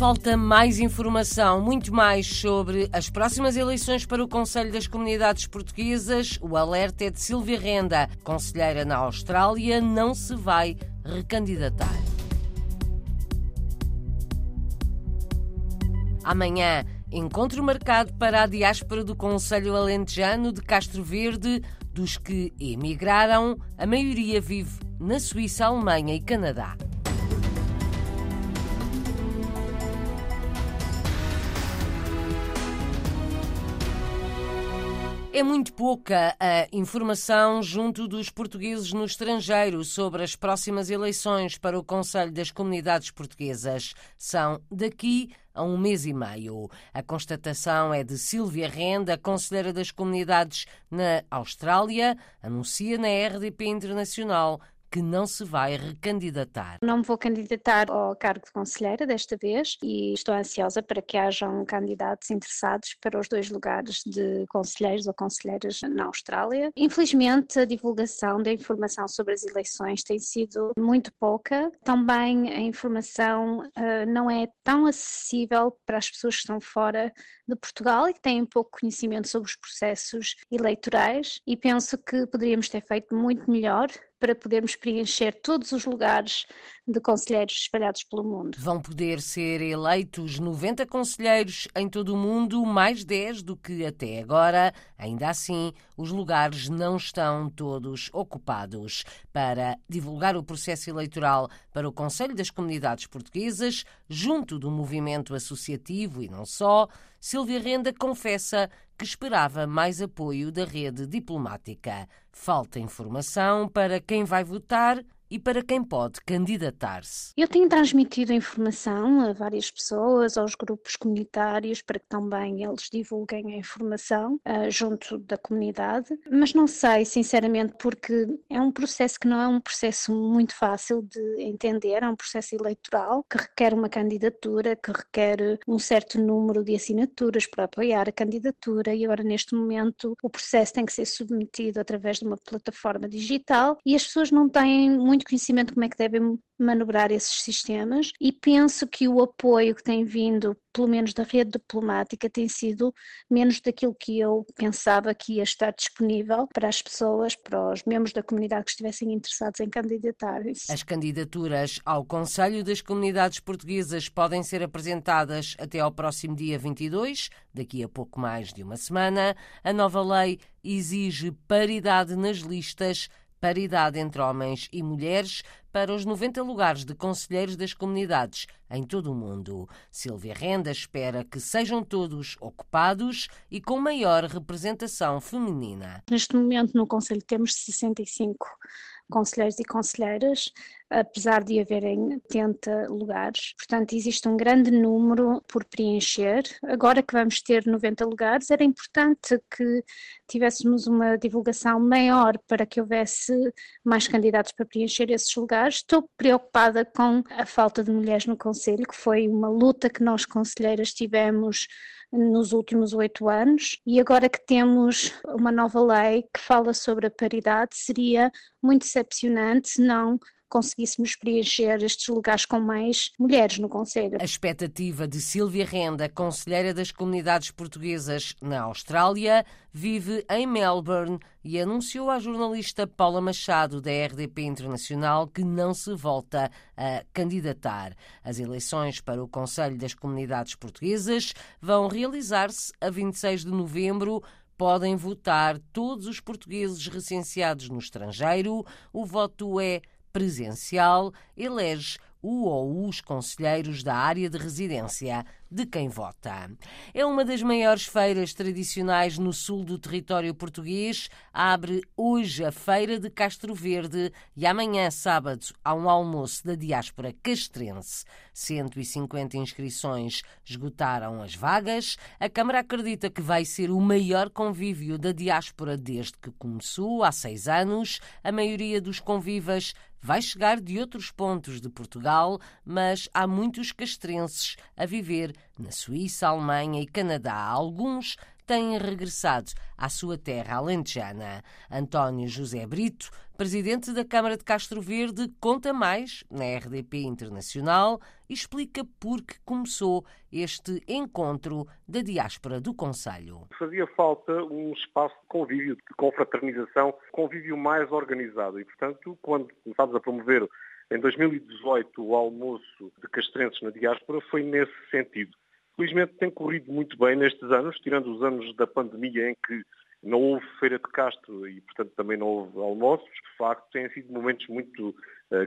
Falta mais informação, muito mais sobre as próximas eleições para o Conselho das Comunidades Portuguesas. O alerta é de Silvia Renda, conselheira na Austrália, não se vai recandidatar. Amanhã, encontro marcado para a diáspora do Conselho Alentejano de Castro Verde. Dos que emigraram, a maioria vive na Suíça, Alemanha e Canadá. É muito pouca a informação junto dos portugueses no estrangeiro sobre as próximas eleições para o Conselho das Comunidades Portuguesas. São daqui a um mês e meio. A constatação é de Silvia Renda, conselheira das comunidades na Austrália, anuncia na RDP Internacional que não se vai recandidatar. Não me vou candidatar ao cargo de conselheira desta vez e estou ansiosa para que hajam candidatos interessados para os dois lugares de conselheiros ou conselheiras na Austrália. Infelizmente, a divulgação da informação sobre as eleições tem sido muito pouca. Também a informação uh, não é tão acessível para as pessoas que estão fora de Portugal e que têm pouco conhecimento sobre os processos eleitorais e penso que poderíamos ter feito muito melhor para podermos preencher todos os lugares de conselheiros espalhados pelo mundo. Vão poder ser eleitos 90 conselheiros em todo o mundo, mais 10 do que até agora. Ainda assim, os lugares não estão todos ocupados. Para divulgar o processo eleitoral para o Conselho das Comunidades Portuguesas, junto do movimento associativo e não só, Silvia Renda confessa que esperava mais apoio da rede diplomática. Falta informação para quem vai votar e para quem pode candidatar-se. Eu tenho transmitido informação a várias pessoas, aos grupos comunitários, para que também eles divulguem a informação uh, junto da comunidade, mas não sei, sinceramente, porque é um processo que não é um processo muito fácil de entender, é um processo eleitoral que requer uma candidatura, que requer um certo número de assinaturas para apoiar a candidatura. E agora neste momento o processo tem que ser submetido através de uma plataforma digital e as pessoas não têm muito muito conhecimento de como é que devem manobrar esses sistemas e penso que o apoio que tem vindo, pelo menos da rede diplomática, tem sido menos daquilo que eu pensava que ia estar disponível para as pessoas, para os membros da comunidade que estivessem interessados em candidatar-se. As candidaturas ao Conselho das Comunidades Portuguesas podem ser apresentadas até ao próximo dia 22, daqui a pouco mais de uma semana. A nova lei exige paridade nas listas paridade entre homens e mulheres para os 90 lugares de conselheiros das comunidades em todo o mundo. Silvia Renda espera que sejam todos ocupados e com maior representação feminina. Neste momento, no Conselho, temos 65 conselheiros e conselheiras, apesar de haverem 80 lugares. Portanto, existe um grande número por preencher. Agora que vamos ter 90 lugares, era importante que tivéssemos uma divulgação maior para que houvesse mais candidatos para preencher esses lugares. Estou preocupada com a falta de mulheres no Conselho, que foi uma luta que nós conselheiras tivemos nos últimos oito anos e agora que temos uma nova lei que fala sobre a paridade, seria muito decepcionante se não conseguíssemos preencher estes lugares com mais mulheres no Conselho. A expectativa de Silvia Renda, conselheira das comunidades portuguesas na Austrália, vive em Melbourne e anunciou à jornalista Paula Machado, da RDP Internacional, que não se volta a candidatar. As eleições para o Conselho das Comunidades Portuguesas vão realizar-se a 26 de novembro podem votar todos os portugueses recenseados no estrangeiro. O voto é presencial elege o ou os conselheiros da área de residência de quem vota. É uma das maiores feiras tradicionais no sul do território português. Abre hoje a Feira de Castro Verde e amanhã, sábado, há um almoço da diáspora castrense. 150 inscrições esgotaram as vagas. A Câmara acredita que vai ser o maior convívio da diáspora desde que começou, há seis anos. A maioria dos convivas vai chegar de outros pontos de Portugal, mas há muitos castrenses a viver na Suíça, Alemanha e Canadá. Alguns têm regressado à sua terra alentejana. António José Brito, presidente da Câmara de Castro Verde, conta mais na RDP Internacional e explica por que começou este encontro da diáspora do Conselho. Fazia falta um espaço de convívio, de confraternização, convívio mais organizado e, portanto, quando começámos a promover em 2018 o almoço de castrenses na diáspora foi nesse sentido. Felizmente tem corrido muito bem nestes anos, tirando os anos da pandemia em que não houve feira de Castro e, portanto, também não houve almoços. De facto, têm sido momentos muito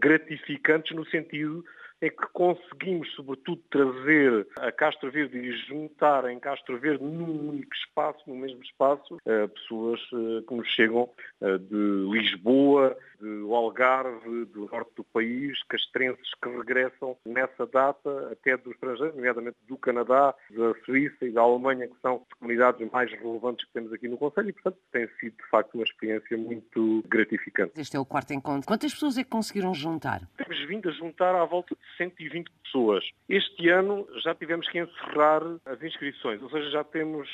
gratificantes no sentido é que conseguimos, sobretudo, trazer a Castro Verde e juntar em Castro Verde num único espaço, no mesmo espaço, uh, pessoas uh, que nos chegam de Lisboa, do Algarve, do norte do país, castrenses que regressam nessa data, até dos estrangeiros, nomeadamente do Canadá, da Suíça e da Alemanha, que são as comunidades mais relevantes que temos aqui no Conselho e, portanto, tem sido, de facto, uma experiência muito gratificante. Este é o quarto encontro. Quantas pessoas é que conseguiram juntar? Temos vindo a juntar à volta de 120 pessoas. Este ano já tivemos que encerrar as inscrições, ou seja, já temos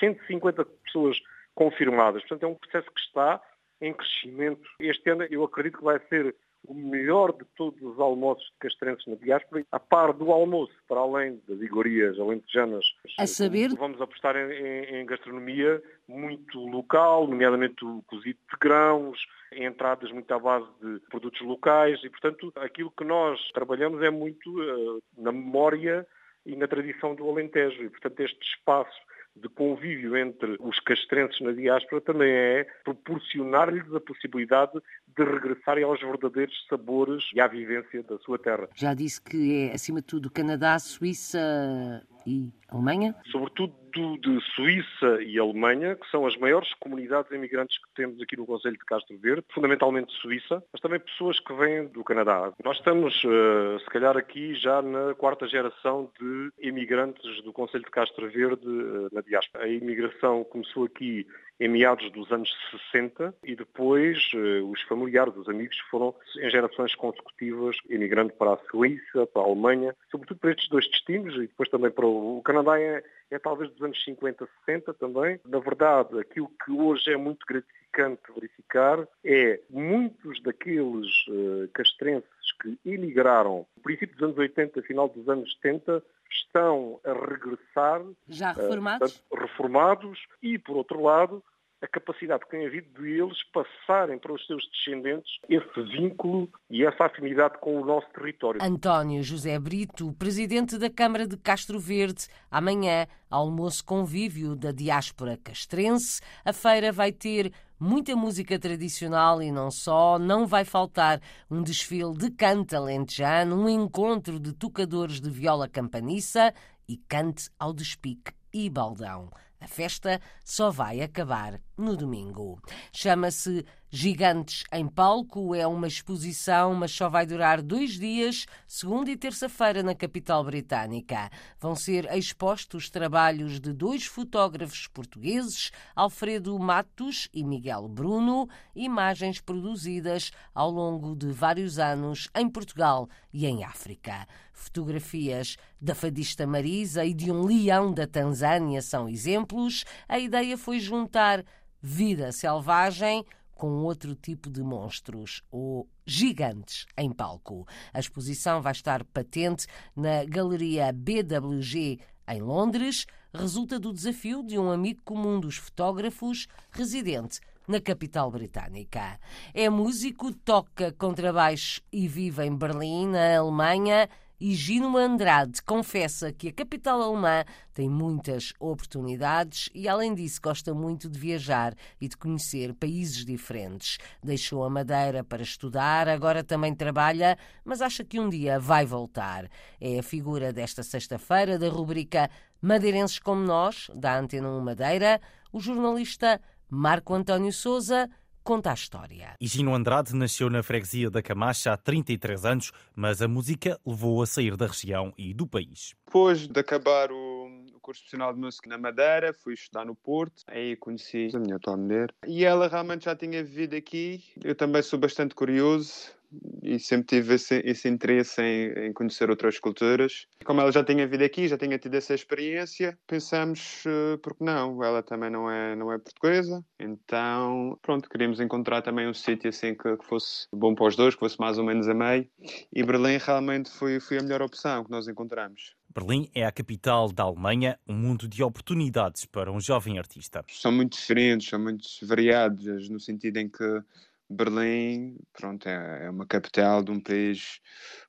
150 eh, pessoas confirmadas. Portanto, é um processo que está em crescimento. Este ano eu acredito que vai ser o melhor de todos os almoços de castrenses na diáspora, a par do almoço, para além das iguarias alentejanas. A saber? Vamos apostar em, em, gastronomia muito local, nomeadamente o cozido de grãos, entradas muito à base de produtos locais e, portanto, aquilo que nós trabalhamos é muito uh, na memória e na tradição do Alentejo. E, portanto, este espaço de convívio entre os castrenses na diáspora também é proporcionar-lhes a possibilidade de regressarem aos verdadeiros sabores e à vivência da sua terra. Já disse que é, acima de tudo, Canadá, Suíça e Alemanha? Sobretudo de Suíça e Alemanha, que são as maiores comunidades imigrantes que temos aqui no Conselho de Castro Verde, fundamentalmente Suíça, mas também pessoas que vêm do Canadá. Nós estamos, eh, se calhar, aqui já na quarta geração de imigrantes do Conselho de Castro Verde eh, na diáspora. A imigração começou aqui em meados dos anos 60 e depois eh, os familiares, os amigos foram em gerações consecutivas emigrando para a Suíça, para a Alemanha, sobretudo para estes dois destinos e depois também para o, o Canadá é, é talvez dos anos 50, 60 também. Na verdade, aquilo que hoje é muito gratificante verificar é muitos daqueles uh, castrenses que emigraram no princípio dos anos 80, final dos anos 70, estão a regressar. Já reformados? Uh, reformados e, por outro lado, a capacidade que tem havido de eles passarem para os seus descendentes esse vínculo e essa afinidade com o nosso território. António José Brito, presidente da Câmara de Castro Verde, amanhã, almoço convívio da diáspora castrense. A feira vai ter muita música tradicional e não só, não vai faltar um desfile de canta alentejano, um encontro de tocadores de viola campaniça e cante ao despique e baldão. A festa só vai acabar no domingo. Chama-se Gigantes em Palco, é uma exposição, mas só vai durar dois dias, segunda e terça-feira, na capital britânica. Vão ser expostos trabalhos de dois fotógrafos portugueses, Alfredo Matos e Miguel Bruno, imagens produzidas ao longo de vários anos em Portugal e em África. Fotografias da fadista Marisa e de um leão da Tanzânia são exemplos. A ideia foi juntar vida selvagem com outro tipo de monstros, ou gigantes, em palco. A exposição vai estar patente na Galeria BWG em Londres, resulta do desafio de um amigo comum dos fotógrafos, residente na capital britânica. É músico, toca contrabaixo e vive em Berlim, na Alemanha e Gino Andrade confessa que a capital alemã tem muitas oportunidades e, além disso, gosta muito de viajar e de conhecer países diferentes. Deixou a Madeira para estudar, agora também trabalha, mas acha que um dia vai voltar. É a figura desta sexta-feira da rubrica Madeirenses como Nós, da Antena 1 Madeira, o jornalista Marco António Souza conta a história. Higino Andrade nasceu na freguesia da Camacha há 33 anos, mas a música levou a sair da região e do país. Depois de acabar o curso profissional de música na Madeira, fui estudar no Porto, aí conheci a minha atual mulher e ela realmente já tinha vivido aqui. Eu também sou bastante curioso, e sempre tive esse, esse interesse em, em, conhecer outras culturas. Como ela já tinha vindo aqui, já tinha tido essa experiência, pensamos, uh, por que não? Ela também não é, não é portuguesa, então, pronto, queríamos encontrar também um sítio assim que, que, fosse bom para os dois, que fosse mais ou menos a meio, e Berlim realmente foi, foi a melhor opção que nós encontramos. Berlim é a capital da Alemanha, um mundo de oportunidades para um jovem artista. São muito diferentes, são muito variados, no sentido em que Berlim, pronto, é, é uma capital de um país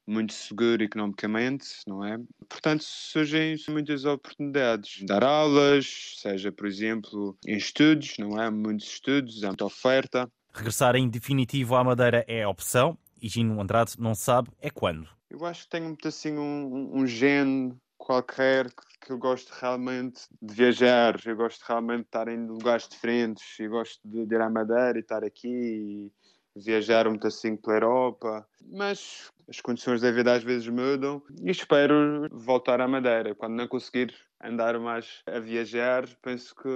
muito seguro economicamente, não é? Portanto, surgem muitas oportunidades. Dar aulas, seja, por exemplo, em estudos, não é? Muitos estudos, há muita oferta. Regressar em definitivo à Madeira é a opção e Gino Andrade não sabe é quando. Eu acho que tenho muito assim um, um gene qualquer que eu gosto realmente de viajar, eu gosto realmente de estar em lugares diferentes, eu gosto de, ir à Madeira e estar aqui e viajar muito assim pela Europa, mas as condições da vida às vezes mudam e espero voltar à Madeira. Quando não conseguir andar mais a viajar, penso que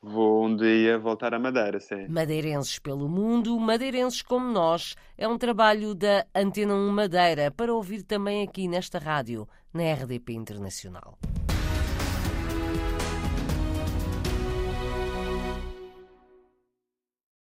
Vou um dia voltar à Madeira, sim. Madeirenses pelo mundo, madeirenses como nós, é um trabalho da Antena 1 Madeira para ouvir também aqui nesta rádio, na RDP Internacional.